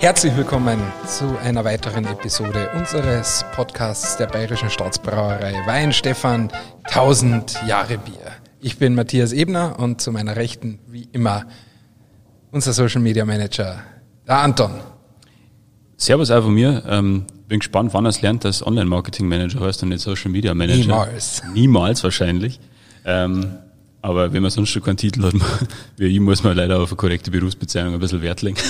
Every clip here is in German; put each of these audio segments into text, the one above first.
Herzlich willkommen zu einer weiteren Episode unseres Podcasts der Bayerischen Staatsbrauerei Weinstefan 1000 Jahre Bier. Ich bin Matthias Ebner und zu meiner Rechten wie immer unser Social Media Manager, der Anton. Servus auch von mir. Ähm, bin gespannt, wann er es lernt, dass Online-Marketing-Manager heißt und nicht Social Media Manager. Niemals. Niemals wahrscheinlich. Ähm, aber wenn man sonst schon keinen Titel hat, wie ich, muss man leider auf eine korrekte Berufsbezeichnung ein bisschen Wert legen.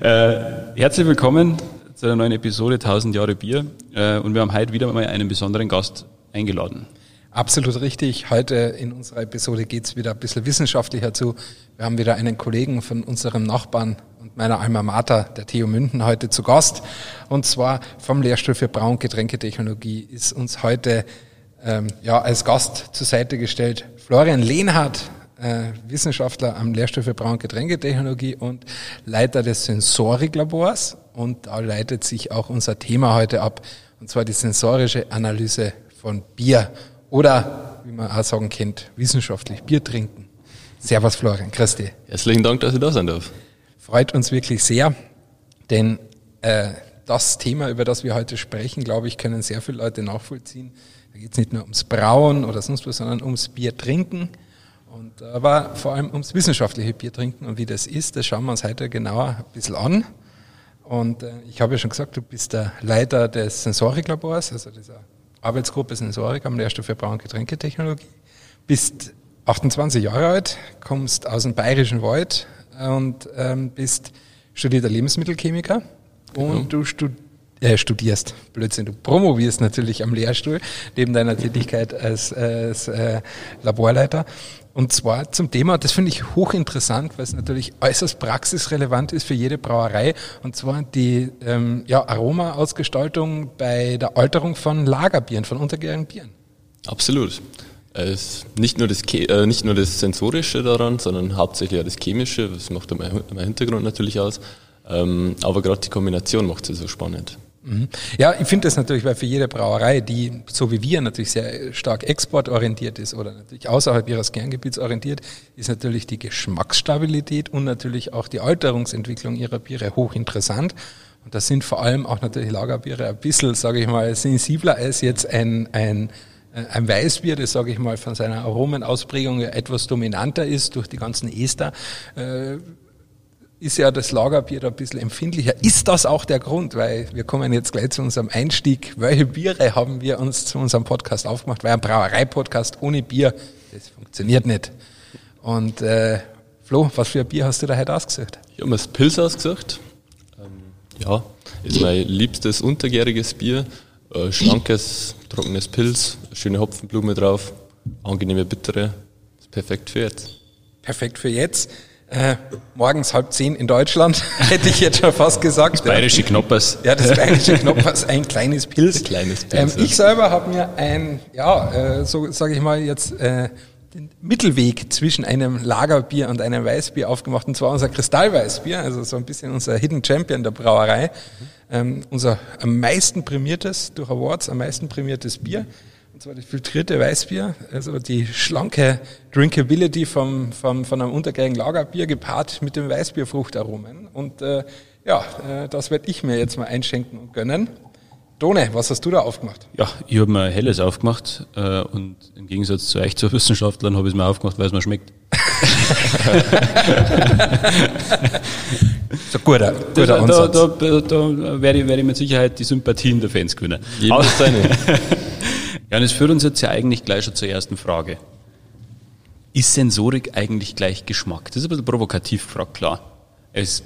Äh, herzlich willkommen zu einer neuen Episode 1000 Jahre Bier. Äh, und wir haben heute wieder mal einen besonderen Gast eingeladen. Absolut richtig. Heute in unserer Episode geht's wieder ein bisschen wissenschaftlicher zu. Wir haben wieder einen Kollegen von unserem Nachbarn und meiner Alma Mater, der TU München, heute zu Gast. Und zwar vom Lehrstuhl für Brau- und Getränketechnologie ist uns heute ähm, ja, als Gast zur Seite gestellt Florian Lehnhardt, äh, Wissenschaftler am Lehrstuhl für Brau- und Getränketechnologie und Leiter des Sensoriklabors. Und da leitet sich auch unser Thema heute ab, und zwar die sensorische Analyse von Bier oder, wie man auch sagen kennt, wissenschaftlich Bier trinken. Servus Florian, Christi. Herzlichen Dank, dass ich da sein darf. Freut uns wirklich sehr, denn äh, das Thema, über das wir heute sprechen, glaube ich, können sehr viele Leute nachvollziehen. Da geht es nicht nur ums Brauen oder sonst was, sondern ums Bier trinken. Und aber vor allem ums wissenschaftliche Bier trinken und wie das ist, das schauen wir uns heute genauer ein bisschen an. Und äh, ich habe ja schon gesagt, du bist der Leiter des Sensoriklabors, also dieser Arbeitsgruppe Sensorik am Lehrstuhl für Brau- und Getränketechnologie. Bist 28 Jahre alt, kommst aus dem Bayerischen Wald und ähm, bist studierter Lebensmittelchemiker und du stud äh, studierst, Blödsinn, du promovierst natürlich am Lehrstuhl, neben deiner Tätigkeit als, als äh, Laborleiter. Und zwar zum Thema, das finde ich hochinteressant, weil es natürlich äußerst praxisrelevant ist für jede Brauerei, und zwar die ähm, ja, Aromaausgestaltung bei der Alterung von Lagerbieren, von untergärigen Bieren. Absolut. Es ist nicht nur, das, äh, nicht nur das Sensorische daran, sondern hauptsächlich auch das Chemische, das macht mein Hintergrund natürlich aus. Ähm, aber gerade die Kombination macht es so spannend. Mhm. Ja, ich finde das natürlich, weil für jede Brauerei, die so wie wir natürlich sehr stark exportorientiert ist oder natürlich außerhalb ihres Kerngebiets orientiert, ist natürlich die Geschmacksstabilität und natürlich auch die Alterungsentwicklung ihrer Biere hochinteressant. Und das sind vor allem auch natürlich Lagerbiere ein bisschen, sage ich mal, sensibler als jetzt ein, ein, ein Weißbier, das, sage ich mal, von seiner Aromenausprägung etwas dominanter ist durch die ganzen Ester. Äh, ist ja das Lagerbier da ein bisschen empfindlicher. Ist das auch der Grund? Weil wir kommen jetzt gleich zu unserem Einstieg. Welche Biere haben wir uns zu unserem Podcast aufgemacht? Weil ein Brauerei-Podcast ohne Bier, das funktioniert nicht. Und äh, Flo, was für ein Bier hast du da heute ausgesucht? Ich habe mir das Pilz ausgesucht. Ähm, ja, ist mein liebstes untergäriges Bier. Äh, schlankes, trockenes Pilz, schöne Hopfenblume drauf, angenehme Bittere. Ist perfekt für jetzt. Perfekt für jetzt. Äh, morgens halb zehn in Deutschland, hätte ich jetzt schon fast gesagt. Das bayerische Knoppers. Ja, das bayerische Knoppers, ein kleines Pilz. Ein kleines Pilz. Ähm, ich selber habe mir ein, ja, äh, so sage ich mal jetzt, äh, den Mittelweg zwischen einem Lagerbier und einem Weißbier aufgemacht, und zwar unser Kristallweißbier, also so ein bisschen unser Hidden Champion der Brauerei. Ähm, unser am meisten prämiertes, durch Awards, am meisten prämiertes Bier. Und zwar das filtrierte Weißbier, also die schlanke Drinkability vom, vom, von einem untergärigen Lagerbier gepaart mit dem Weißbierfruchtaromen. Und äh, ja, äh, das werde ich mir jetzt mal einschenken und gönnen. Done, was hast du da aufgemacht? Ja, ich habe mir helles aufgemacht äh, und im Gegensatz zu euch, zu Wissenschaftlern, habe ich es mir aufgemacht, weil es mir schmeckt. So guter, guter da, Ansatz. da, da, da werde ich, werde ich mit Sicherheit die Sympathien der Fans gewinnen. Jedem ist seine. Ja, und das führt uns jetzt ja eigentlich gleich schon zur ersten Frage. Ist Sensorik eigentlich gleich Geschmack? Das ist ein bisschen provokativ gefragt, klar. Es,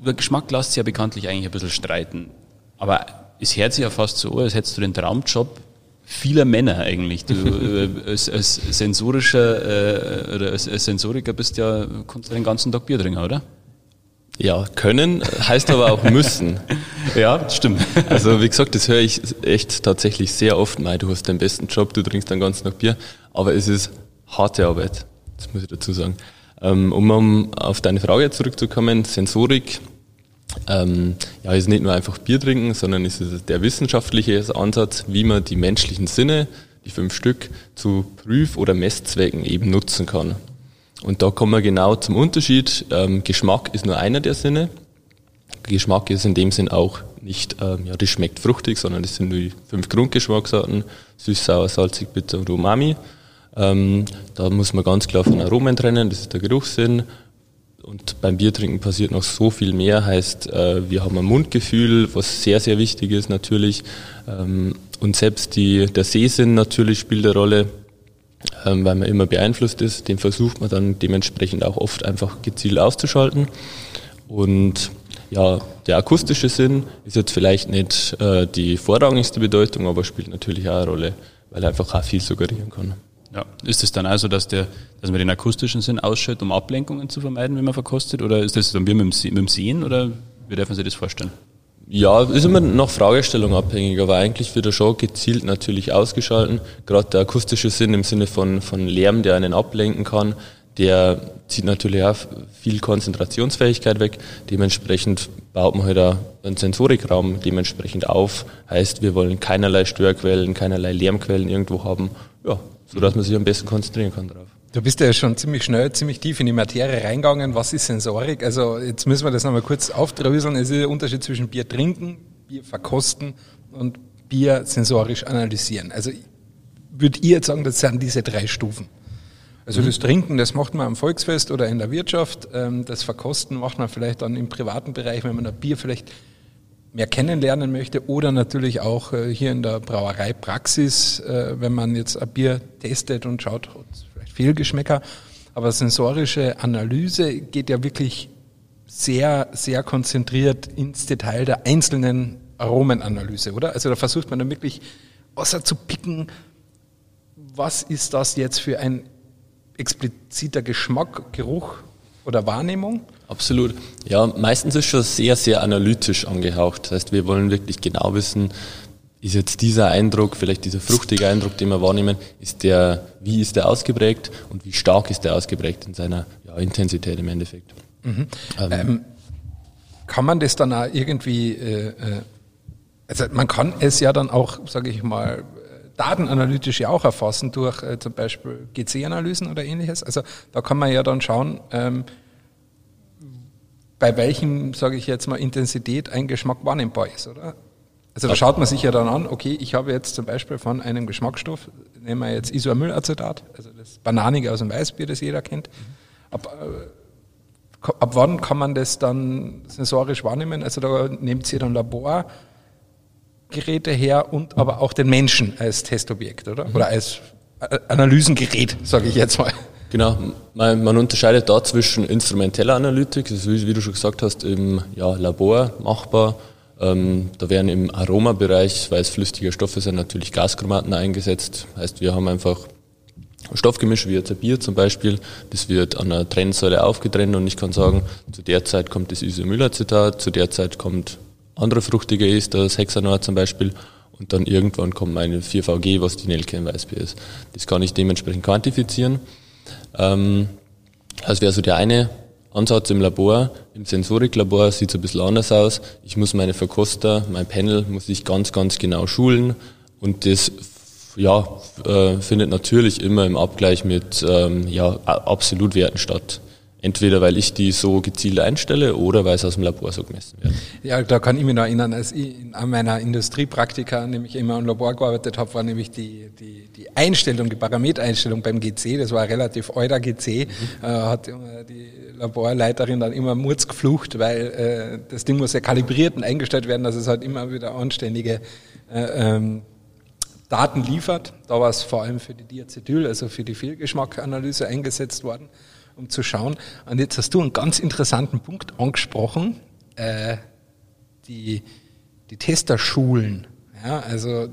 über Geschmack lässt sich ja bekanntlich eigentlich ein bisschen streiten. Aber es hört sich ja fast so als hättest du den Traumjob vieler Männer eigentlich. Du äh, als, als sensorischer äh, oder als, als Sensoriker bist ja, kannst du den ganzen Tag Bier trinken, oder? Ja, können heißt aber auch müssen. Ja, stimmt. Also wie gesagt, das höre ich echt tatsächlich sehr oft. Mei, du hast den besten Job, du trinkst den ganzen Tag Bier. Aber es ist harte Arbeit, das muss ich dazu sagen. Ähm, um, auf deine Frage zurückzukommen, Sensorik ähm, ja, ist nicht nur einfach Bier trinken, sondern es ist der wissenschaftliche Ansatz, wie man die menschlichen Sinne, die fünf Stück, zu Prüf- oder Messzwecken eben nutzen kann. Und da kommen wir genau zum Unterschied. Ähm, Geschmack ist nur einer der Sinne. Geschmack ist in dem Sinn auch nicht, ähm, ja, das schmeckt fruchtig, sondern das sind nur die fünf Grundgeschmacksarten, süß, sauer, salzig, bitter und umami. Ähm, da muss man ganz klar von Aromen trennen, das ist der Geruchssinn. Und beim Biertrinken passiert noch so viel mehr, heißt, äh, wir haben ein Mundgefühl, was sehr, sehr wichtig ist natürlich. Ähm, und selbst die, der Sehsinn natürlich spielt eine Rolle, ähm, weil man immer beeinflusst ist. Den versucht man dann dementsprechend auch oft einfach gezielt auszuschalten. Und ja, der akustische Sinn ist jetzt vielleicht nicht äh, die vorrangigste Bedeutung, aber spielt natürlich auch eine Rolle, weil er einfach auch viel suggerieren kann. Ja. Ist es dann also, dass, der, dass man den akustischen Sinn ausschaltet, um Ablenkungen zu vermeiden, wenn man verkostet? Oder ist das dann wie mit dem, mit dem Sehen? Oder wie darf man sich das vorstellen? Ja, ist immer nach Fragestellung abhängig, aber eigentlich wird er schon gezielt natürlich ausgeschalten. Gerade der akustische Sinn im Sinne von, von Lärm, der einen ablenken kann, der zieht natürlich auch viel Konzentrationsfähigkeit weg. Dementsprechend baut man halt auch einen Sensorikraum dementsprechend auf. Heißt, wir wollen keinerlei Störquellen, keinerlei Lärmquellen irgendwo haben, ja, sodass man sich am besten konzentrieren kann darauf. Du bist ja schon ziemlich schnell, ziemlich tief in die Materie reingegangen. Was ist Sensorik? Also jetzt müssen wir das nochmal kurz aufdröseln. Es ist der Unterschied zwischen Bier trinken, Bier verkosten und Bier sensorisch analysieren. Also würde ihr jetzt sagen, das sind diese drei Stufen? Also das Trinken, das macht man am Volksfest oder in der Wirtschaft. Ähm, das Verkosten macht man vielleicht dann im privaten Bereich, wenn man ein Bier vielleicht mehr kennenlernen möchte oder natürlich auch äh, hier in der Brauereipraxis, äh, wenn man jetzt ein Bier testet und schaut, Fehlgeschmäcker. Aber sensorische Analyse geht ja wirklich sehr, sehr konzentriert ins Detail der einzelnen Aromenanalyse, oder? Also da versucht man dann wirklich außer zu picken, was ist das jetzt für ein expliziter Geschmack, Geruch oder Wahrnehmung? Absolut. Ja, meistens ist schon sehr, sehr analytisch angehaucht. Das heißt, wir wollen wirklich genau wissen, ist jetzt dieser Eindruck, vielleicht dieser fruchtige Eindruck, den wir wahrnehmen, ist der, wie ist der ausgeprägt und wie stark ist der ausgeprägt in seiner ja, Intensität im Endeffekt. Mhm. Ähm, ähm, kann man das dann auch irgendwie, äh, äh also man kann es ja dann auch, sage ich mal, datenanalytisch ja auch erfassen durch äh, zum Beispiel GC-Analysen oder ähnliches. Also da kann man ja dann schauen, ähm, bei welchem, sage ich jetzt mal, Intensität ein Geschmack wahrnehmbar ist, oder? Also da schaut man sich ja dann an, okay, ich habe jetzt zum Beispiel von einem Geschmacksstoff, nehmen wir jetzt Isoamylacetat, also das Bananige aus dem Weißbier, das jeder kennt. Ab, äh, ab wann kann man das dann sensorisch wahrnehmen? Also da nehmt ihr dann Labor, Geräte her und aber auch den Menschen als Testobjekt, oder? Oder als Analysengerät, sage ich jetzt mal. Genau, man, man, unterscheidet da zwischen instrumenteller Analytik, das ist, wie, wie du schon gesagt hast, im ja, Labor machbar. Ähm, da werden im Aromabereich, weil Stoffe sind, natürlich Gaschromaten eingesetzt. Heißt, wir haben einfach Stoffgemisch wie jetzt ein Bier zum Beispiel, das wird an einer Trennsäule aufgetrennt und ich kann sagen, zu der Zeit kommt das Isomylacetat, zu der Zeit kommt andere fruchtige ist, das Hexanor zum Beispiel. Und dann irgendwann kommt meine 4VG, was die Nelke im Weißbier ist. Das kann ich dementsprechend quantifizieren. Ähm, das wäre so der eine Ansatz im Labor. Im Sensoriklabor sieht es ein bisschen anders aus. Ich muss meine Verkoster, mein Panel, muss ich ganz, ganz genau schulen. Und das ja, äh, findet natürlich immer im Abgleich mit ähm, ja, Absolutwerten statt. Entweder weil ich die so gezielt einstelle oder weil es aus dem Labor so gemessen wird. Ja, da kann ich mich noch erinnern, als ich an meiner Industriepraktika nämlich immer im Labor gearbeitet habe, war nämlich die, die, die Einstellung, die Parametereinstellung beim GC, das war ein relativ alter GC, mhm. äh, hat die Laborleiterin dann immer Murz geflucht, weil äh, das Ding muss ja kalibriert und eingestellt werden, dass es halt immer wieder anständige äh, ähm, Daten liefert. Da war es vor allem für die Diacetyl, also für die Fehlgeschmackanalyse eingesetzt worden um zu schauen. Und jetzt hast du einen ganz interessanten Punkt angesprochen, äh, die, die Testerschulen. Ja, also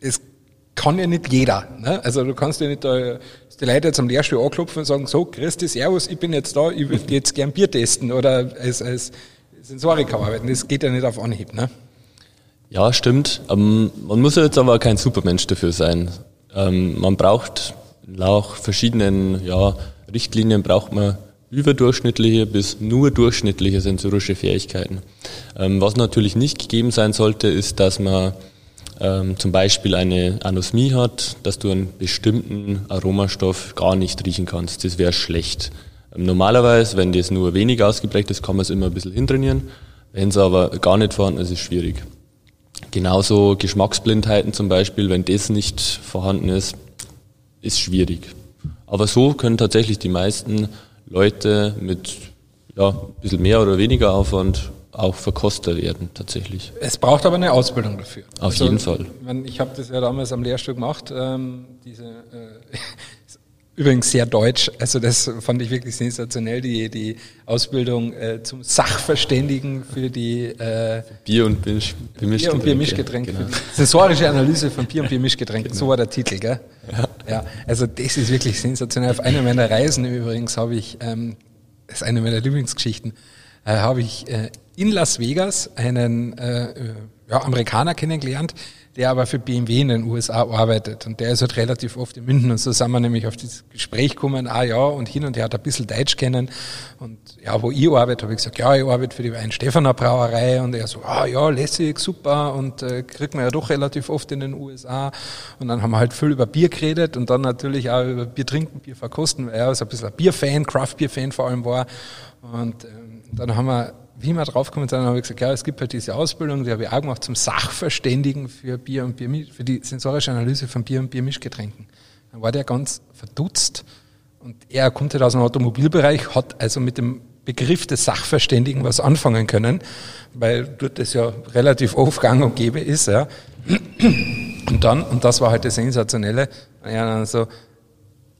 es kann ja nicht jeder. Ne? Also du kannst ja nicht da, die Leute jetzt am Lehrstuhl anklopfen und sagen, so, Christi, Servus, ich bin jetzt da, ich würde jetzt gern Bier testen oder als, als Sensoriker arbeiten. Das geht ja nicht auf Anhieb. Ne? Ja, stimmt. Um, man muss jetzt aber kein Supermensch dafür sein. Um, man braucht nach verschiedenen ja, Richtlinien braucht man überdurchschnittliche bis nur durchschnittliche sensorische Fähigkeiten. Ähm, was natürlich nicht gegeben sein sollte, ist, dass man ähm, zum Beispiel eine Anosmie hat, dass du einen bestimmten Aromastoff gar nicht riechen kannst. Das wäre schlecht. Ähm, normalerweise, wenn das nur wenig ausgeprägt ist, kann man es immer ein bisschen hintrainieren. Wenn es aber gar nicht vorhanden ist, ist es schwierig. Genauso Geschmacksblindheiten zum Beispiel, wenn das nicht vorhanden ist, ist schwierig. Aber so können tatsächlich die meisten Leute mit ja, ein bisschen mehr oder weniger Aufwand auch Verkoster werden, tatsächlich. Es braucht aber eine Ausbildung dafür. Auf also, jeden Fall. Ich, ich habe das ja damals am Lehrstuhl gemacht, ähm, diese, äh, übrigens sehr deutsch, also das fand ich wirklich sensationell, die, die Ausbildung äh, zum Sachverständigen für die äh, Bier- und Biermischgetränke. Bier- und Biermischgetränke. Genau. sensorische Analyse von Bier- und Biermischgetränken, genau. so war der Titel, gell? Ja. ja. Also das ist wirklich sensationell. Auf einer meiner Reisen übrigens habe ich, ähm, das ist eine meiner Lieblingsgeschichten, äh, habe ich äh, in Las Vegas einen äh, äh, Amerikaner kennengelernt, der aber für BMW in den USA arbeitet. Und der ist halt relativ oft in München. Und so sind wir nämlich auf das Gespräch gekommen, ah ja, und hin und her hat ein bisschen Deutsch kennen. Und ja, wo ich arbeite, habe ich gesagt, ja, ich arbeite für die Weinstefaner Brauerei. Und er so, ah ja, lässig, super. Und äh, kriegt man ja doch relativ oft in den USA. Und dann haben wir halt viel über Bier geredet und dann natürlich auch über Bier trinken, Bier verkosten, er so ein bisschen ein Bierfan, Craft-Bier-Fan vor allem war. Und ähm, dann haben wir wie wir draufgekommen sind, habe ich gesagt, ja, es gibt halt diese Ausbildung, die habe ich auch gemacht zum Sachverständigen für Bier und Bier, für die sensorische Analyse von Bier und Biermischgetränken. Dann war der ganz verdutzt und er kommt halt aus dem Automobilbereich, hat also mit dem Begriff des Sachverständigen was anfangen können, weil dort das ja relativ oft gang und gäbe ist, ja. Und dann, und das war halt das Sensationelle, ja, so,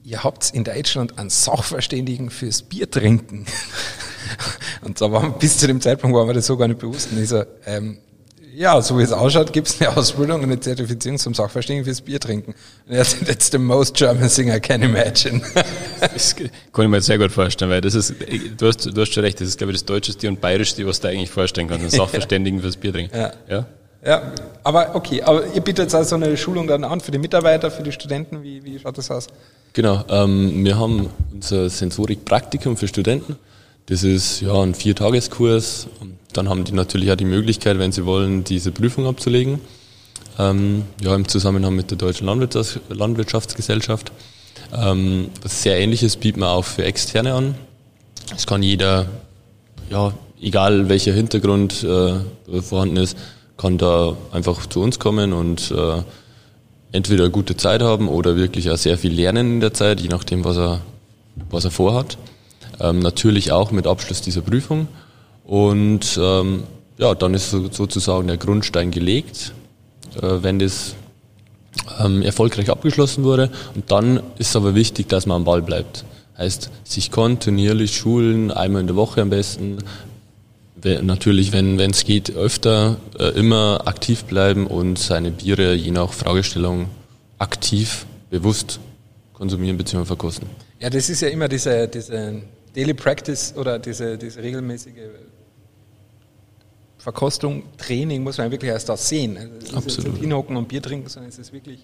ihr habt in Deutschland einen Sachverständigen fürs Bier trinken. Und da war, bis zu dem Zeitpunkt war mir das so gar nicht bewusst. Und ich so, ähm, ja, so wie es ausschaut, gibt es eine Ausbildung und eine Zertifizierung zum Sachverständigen fürs Bier trinken. Und er sagt, that's the most German thing I can imagine. Das kann ich mir jetzt sehr gut vorstellen, weil das ist, du hast, du hast schon recht, das ist, glaube ich, das Deutscheste und Bayerischste, was du eigentlich vorstellen kannst, einen Sachverständigen fürs Bier trinken. Ja. ja. Ja, aber okay, aber ihr bietet jetzt also eine Schulung dann an für die Mitarbeiter, für die Studenten, wie, wie schaut das aus? Genau, ähm, wir haben unser Sensorik-Praktikum für Studenten. Das ist ja ein Viertageskurs. Dann haben die natürlich auch die Möglichkeit, wenn sie wollen, diese Prüfung abzulegen. Ähm, ja, im Zusammenhang mit der Deutschen Landwirtschafts Landwirtschaftsgesellschaft. Ähm, was sehr ähnliches bieten wir auch für Externe an. Es kann jeder, ja, egal welcher Hintergrund äh, vorhanden ist, kann da einfach zu uns kommen und äh, entweder gute Zeit haben oder wirklich auch sehr viel lernen in der Zeit, je nachdem, was er, was er vorhat. Ähm, natürlich auch mit Abschluss dieser Prüfung. Und ähm, ja, dann ist so, sozusagen der Grundstein gelegt, äh, wenn das ähm, erfolgreich abgeschlossen wurde. Und dann ist aber wichtig, dass man am Ball bleibt. Heißt, sich kontinuierlich schulen, einmal in der Woche am besten. Natürlich, wenn es geht, öfter äh, immer aktiv bleiben und seine Biere je nach Fragestellung aktiv, bewusst konsumieren bzw. verkosten. Ja, das ist ja immer diese, diese Daily Practice oder diese, diese regelmäßige Verkostung, Training muss man wirklich erst da sehen. Also es Absolut. ist nicht hinhocken und Bier trinken, sondern es ist wirklich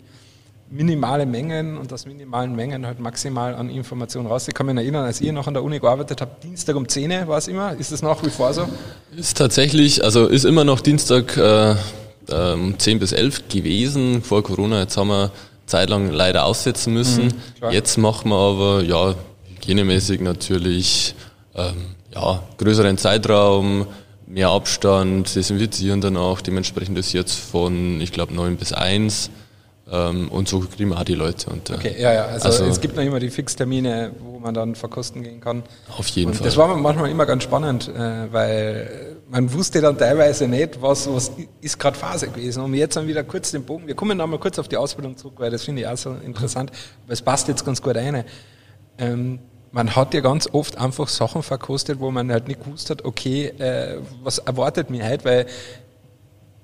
minimale Mengen und aus minimalen Mengen halt maximal an Informationen raus. Ich kann mich erinnern, als ihr noch an der Uni gearbeitet habt, Dienstag um 10 war es immer. Ist das nach wie vor so? Ist tatsächlich, also ist immer noch Dienstag äh, um 10 bis 11 gewesen vor Corona. Jetzt haben wir zeitlang leider aussetzen müssen. Mhm, Jetzt machen wir aber, ja, hygienemäßig natürlich ähm, ja, größeren Zeitraum, mehr Abstand, desinfizieren dann auch. Dementsprechend ist jetzt von, ich glaube, 9 bis 1. Ähm, und so kriegen wir auch die Leute. Und, äh, okay, ja, ja. Also, also, es gibt noch immer die Fixtermine, wo man dann verkosten gehen kann. Auf jeden und Fall. Das war manchmal immer ganz spannend, äh, weil man wusste dann teilweise nicht, was, was ist gerade Phase gewesen. Und jetzt dann wieder kurz den Bogen. Wir kommen noch mal kurz auf die Ausbildung zurück, weil das finde ich auch so interessant. Aber es passt jetzt ganz gut rein. Ähm, man hat ja ganz oft einfach Sachen verkostet, wo man halt nicht gewusst hat, okay, äh, was erwartet mich heute, weil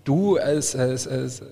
du als, als, als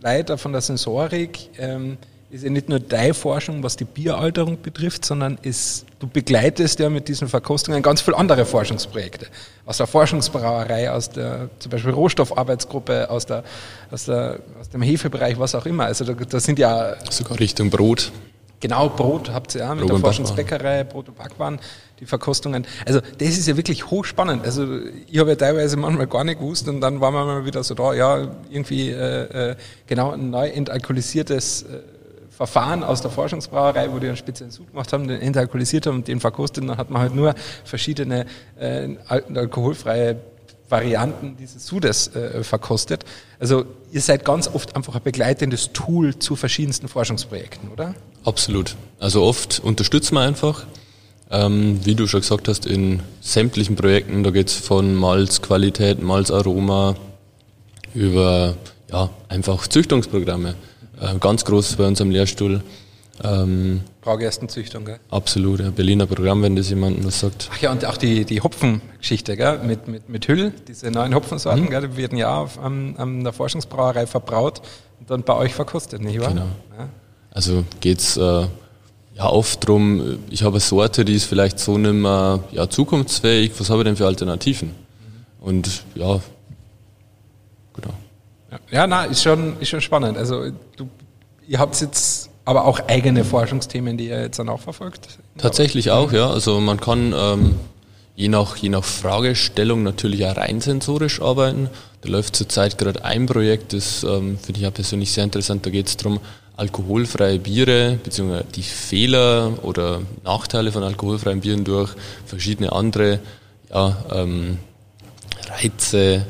Leiter von der Sensorik ähm, ist ja nicht nur deine Forschung, was die Bieralterung betrifft, sondern ist, du begleitest ja mit diesen Verkostungen ganz viele andere Forschungsprojekte. Aus der Forschungsbrauerei, aus der zum Beispiel Rohstoffarbeitsgruppe, aus, der, aus, der, aus dem Hefebereich, was auch immer. Also da, da sind ja... Sogar Richtung Brot. Genau, Brot habt ihr ja mit Brot der Forschungsbäckerei, Brot und Backwaren, die Verkostungen. Also das ist ja wirklich hochspannend. Also ich habe ja teilweise manchmal gar nicht gewusst und dann waren wir mal wieder so da, ja, irgendwie äh, äh, genau ein neu entalkoholisiertes äh, Verfahren aus der Forschungsbrauerei, wo die einen speziellen Sud gemacht haben, den entalkoholisiert haben und den verkostet. Und dann hat man halt nur verschiedene äh, alkoholfreie Varianten dieses Sudes äh, verkostet. Also ihr seid ganz oft einfach ein begleitendes Tool zu verschiedensten Forschungsprojekten, oder? Absolut. Also oft unterstützen wir einfach. Ähm, wie du schon gesagt hast, in sämtlichen Projekten, da geht es von Malzqualität, Malzaroma über ja, einfach Züchtungsprogramme. Äh, ganz groß bei uns am Lehrstuhl. Ähm, Braugerstenzüchtung, gell? Absolut, ein Berliner Programm, wenn das jemandem was sagt. Ach ja, und auch die, die Hopfengeschichte, gell? Mit, mit, mit Hüll, diese neuen Hopfensorten, mhm. gell? Die werden ja auf, an, an der Forschungsbrauerei verbraut und dann bei euch verkostet, nicht wahr? Genau. Ja. Also geht's äh, ja oft drum. ich habe eine Sorte, die ist vielleicht so nicht mehr ja, zukunftsfähig, was habe ich denn für Alternativen? Mhm. Und ja, genau. Ja, ja na, ist schon, ist schon spannend. Also du, ihr habt jetzt aber auch eigene Forschungsthemen, die ihr jetzt dann auch verfolgt? Tatsächlich auch, ja. Also man kann ähm, je, nach, je nach Fragestellung natürlich auch rein sensorisch arbeiten. Da läuft zurzeit gerade ein Projekt, das ähm, finde ich auch persönlich sehr interessant. Da geht es darum, alkoholfreie Biere beziehungsweise die Fehler oder Nachteile von alkoholfreien Bieren durch verschiedene andere ja, ähm, Reize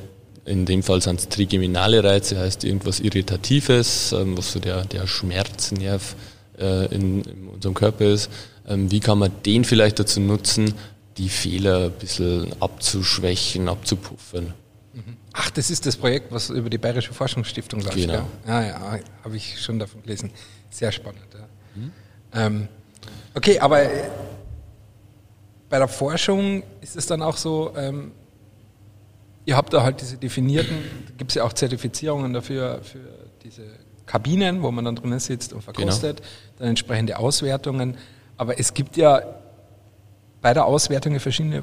in dem Fall sind es trigeminale Reize, heißt irgendwas Irritatives, ähm, was so der, der Schmerznerv äh, in, in, unserem Körper ist. Ähm, wie kann man den vielleicht dazu nutzen, die Fehler ein bisschen abzuschwächen, abzupuffern? Mhm. Ach, das ist das Projekt, was über die Bayerische Forschungsstiftung läuft. Genau. Ja, ja, habe ich schon davon gelesen. Sehr spannend. Ja. Mhm. Ähm, okay, aber bei der Forschung ist es dann auch so, ähm, ihr habt da halt diese definierten, gibt es ja auch Zertifizierungen dafür, für diese Kabinen, wo man dann drinnen sitzt und verkostet, genau. dann entsprechende Auswertungen. Aber es gibt ja bei der Auswertung verschiedene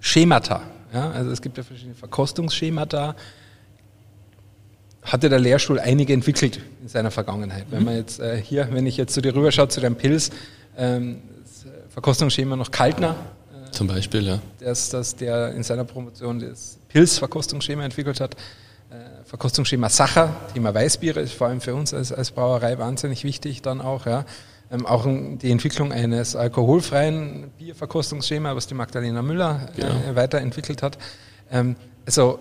Schemata. Ja? Also es gibt ja verschiedene Verkostungsschemata. Hatte der Lehrstuhl einige entwickelt in seiner Vergangenheit. Mhm. Wenn man jetzt äh, hier, wenn ich jetzt zu dir rüberschaue, zu deinem Pilz, ähm, Verkostungsschema noch Kaltner, zum Beispiel, ja. Der, ist das, der in seiner Promotion das Pilz-Verkostungsschema entwickelt hat. Äh, Verkostungsschema Sacher, Thema Weißbiere ist vor allem für uns als, als Brauerei wahnsinnig wichtig dann auch. Ja. Ähm, auch die Entwicklung eines alkoholfreien Bierverkostungsschema, was die Magdalena Müller äh, genau. weiterentwickelt hat. Ähm, also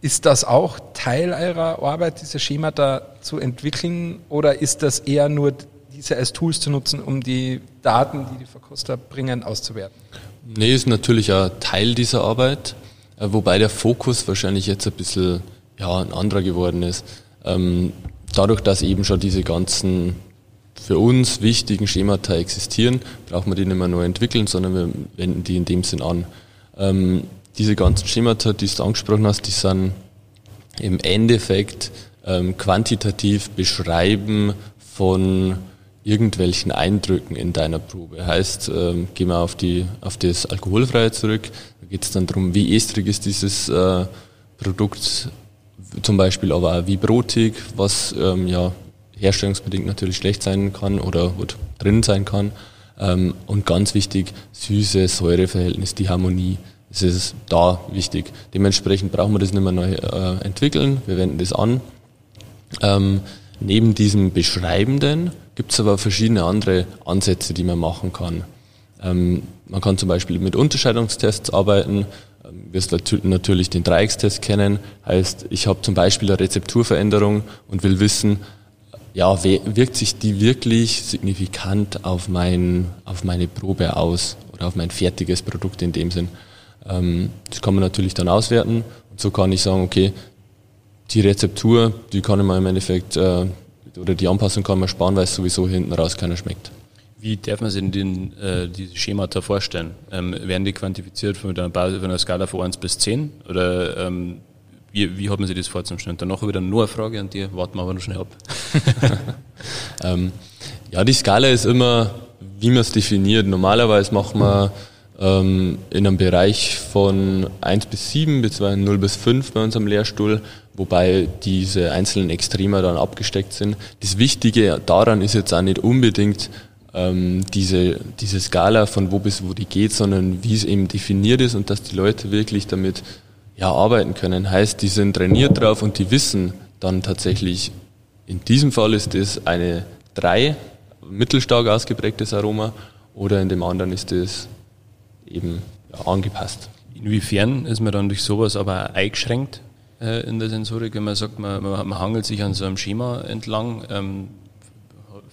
ist das auch Teil eurer Arbeit, diese Schemata zu entwickeln oder ist das eher nur diese als Tools zu nutzen, um die Daten, die die Verkoster bringen, auszuwerten? Nee, ist natürlich ein Teil dieser Arbeit, äh, wobei der Fokus wahrscheinlich jetzt ein bisschen ja, ein anderer geworden ist. Ähm, dadurch, dass eben schon diese ganzen für uns wichtigen Schemata existieren, brauchen wir die nicht mehr neu entwickeln, sondern wir wenden die in dem Sinn an. Ähm, diese ganzen Schemata, die du angesprochen hast, die sind im Endeffekt ähm, quantitativ beschreiben von irgendwelchen Eindrücken in deiner Probe. Heißt, ähm, gehen wir auf, die, auf das Alkoholfreie zurück, da geht es dann darum, wie estrig ist dieses äh, Produkt, zum Beispiel aber auch wie brotig, was ähm, ja herstellungsbedingt natürlich schlecht sein kann oder, oder drin sein kann. Ähm, und ganz wichtig, süße Säureverhältnis, die Harmonie. Das ist da wichtig. Dementsprechend brauchen wir das nicht mehr neu äh, entwickeln. Wir wenden das an. Ähm, neben diesem Beschreibenden gibt es aber verschiedene andere Ansätze, die man machen kann. Ähm, man kann zum Beispiel mit Unterscheidungstests arbeiten. Ähm, wirst natürlich den Dreieckstest kennen. Heißt, ich habe zum Beispiel eine Rezepturveränderung und will wissen, ja, wirkt sich die wirklich signifikant auf, mein, auf meine Probe aus oder auf mein fertiges Produkt in dem Sinn. Ähm, das kann man natürlich dann auswerten und so kann ich sagen, okay, die Rezeptur, die kann ich mir im Endeffekt äh, oder die Anpassung kann man sparen, weil es sowieso hinten raus keiner schmeckt. Wie darf man sich denn äh, diese Schemata vorstellen? Ähm, werden die quantifiziert von einer, Basis, von einer Skala von 1 bis 10? Oder ähm, wie, wie hat man sich das vorzustellen? Dann noch wieder nur eine Frage an dir, warten wir aber noch schnell ab. ähm, ja, die Skala ist immer, wie man es definiert. Normalerweise machen wir ähm, in einem Bereich von 1 bis 7 beziehungsweise 0 bis 5 bei unserem Lehrstuhl wobei diese einzelnen Extreme dann abgesteckt sind. Das Wichtige daran ist jetzt auch nicht unbedingt ähm, diese, diese Skala von wo bis wo die geht, sondern wie es eben definiert ist und dass die Leute wirklich damit ja, arbeiten können. Heißt, die sind trainiert drauf und die wissen dann tatsächlich, In diesem Fall ist es eine 3, mittelstark ausgeprägtes Aroma, oder in dem anderen ist es eben ja, angepasst. Inwiefern ist man dann durch sowas aber eingeschränkt äh, in der Sensorik, wenn man sagt, man, man, man, hangelt sich an so einem Schema entlang, ähm,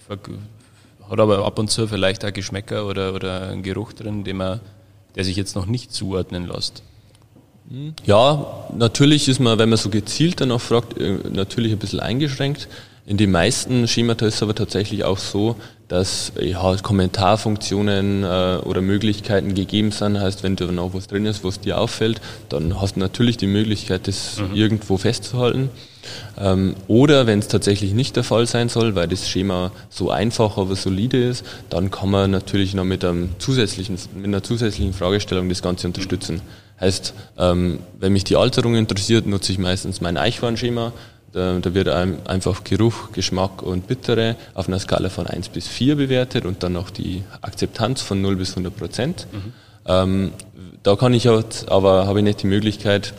hat aber ab und zu vielleicht auch Geschmäcker oder, oder einen Geruch drin, den man, der sich jetzt noch nicht zuordnen lässt. Ja, natürlich ist man, wenn man so gezielt danach fragt, äh, natürlich ein bisschen eingeschränkt. In den meisten Schemata ist es aber tatsächlich auch so, dass ja, Kommentarfunktionen äh, oder Möglichkeiten gegeben sind. Heißt, wenn da noch was drin ist, was dir auffällt, dann hast du natürlich die Möglichkeit, das mhm. irgendwo festzuhalten. Ähm, oder wenn es tatsächlich nicht der Fall sein soll, weil das Schema so einfach, aber solide ist, dann kann man natürlich noch mit, einem zusätzlichen, mit einer zusätzlichen Fragestellung das Ganze unterstützen. Heißt, ähm, wenn mich die Alterung interessiert, nutze ich meistens mein Eichhornschema da, da wird einfach Geruch, Geschmack und Bittere auf einer Skala von 1 bis 4 bewertet und dann noch die Akzeptanz von 0 bis 100 Prozent. Mhm. Ähm, da kann ich aber, aber habe ich nicht die Möglichkeit,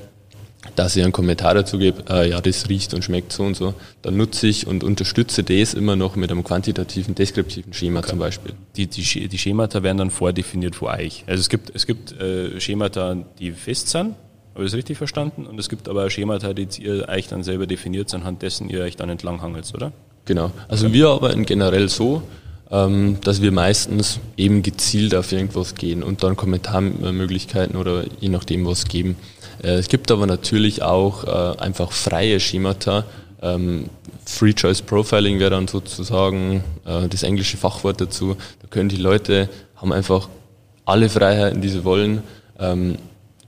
dass ich einen Kommentar dazu gebe, äh, ja, das riecht und schmeckt so und so. Dann nutze ich und unterstütze das immer noch mit einem quantitativen, deskriptiven Schema okay. zum Beispiel. Die, die, die Schemata werden dann vordefiniert vor euch. Also es gibt, es gibt äh, Schemata, die fest sind, habe ich das richtig verstanden? Und es gibt aber Schemata, die ihr euch dann selber definiert, anhand dessen ihr euch dann entlanghangelt, oder? Genau. Also okay. wir arbeiten generell so, ähm, dass wir meistens eben gezielt auf irgendwas gehen und dann Kommentarmöglichkeiten oder je nachdem was geben. Äh, es gibt aber natürlich auch äh, einfach freie Schemata. Ähm, Free Choice Profiling wäre dann sozusagen äh, das englische Fachwort dazu. Da können die Leute, haben einfach alle Freiheiten, die sie wollen. Ähm,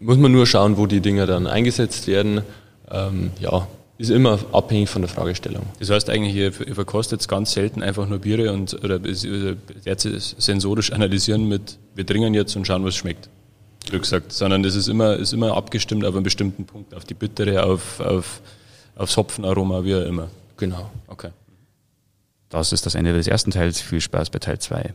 muss man nur schauen, wo die Dinger dann eingesetzt werden. Ähm, ja, ist immer abhängig von der Fragestellung. Das heißt eigentlich, ihr, verkostet ganz selten einfach nur Biere und oder sensorisch analysieren mit, wir dringen jetzt und schauen, was schmeckt. Glück gesagt, sondern das ist immer, ist immer abgestimmt auf einen bestimmten Punkt, auf die Bittere, auf, auf, aufs Hopfenaroma, wie auch immer. Genau. Okay. Das ist das Ende des ersten Teils. Viel Spaß bei Teil 2.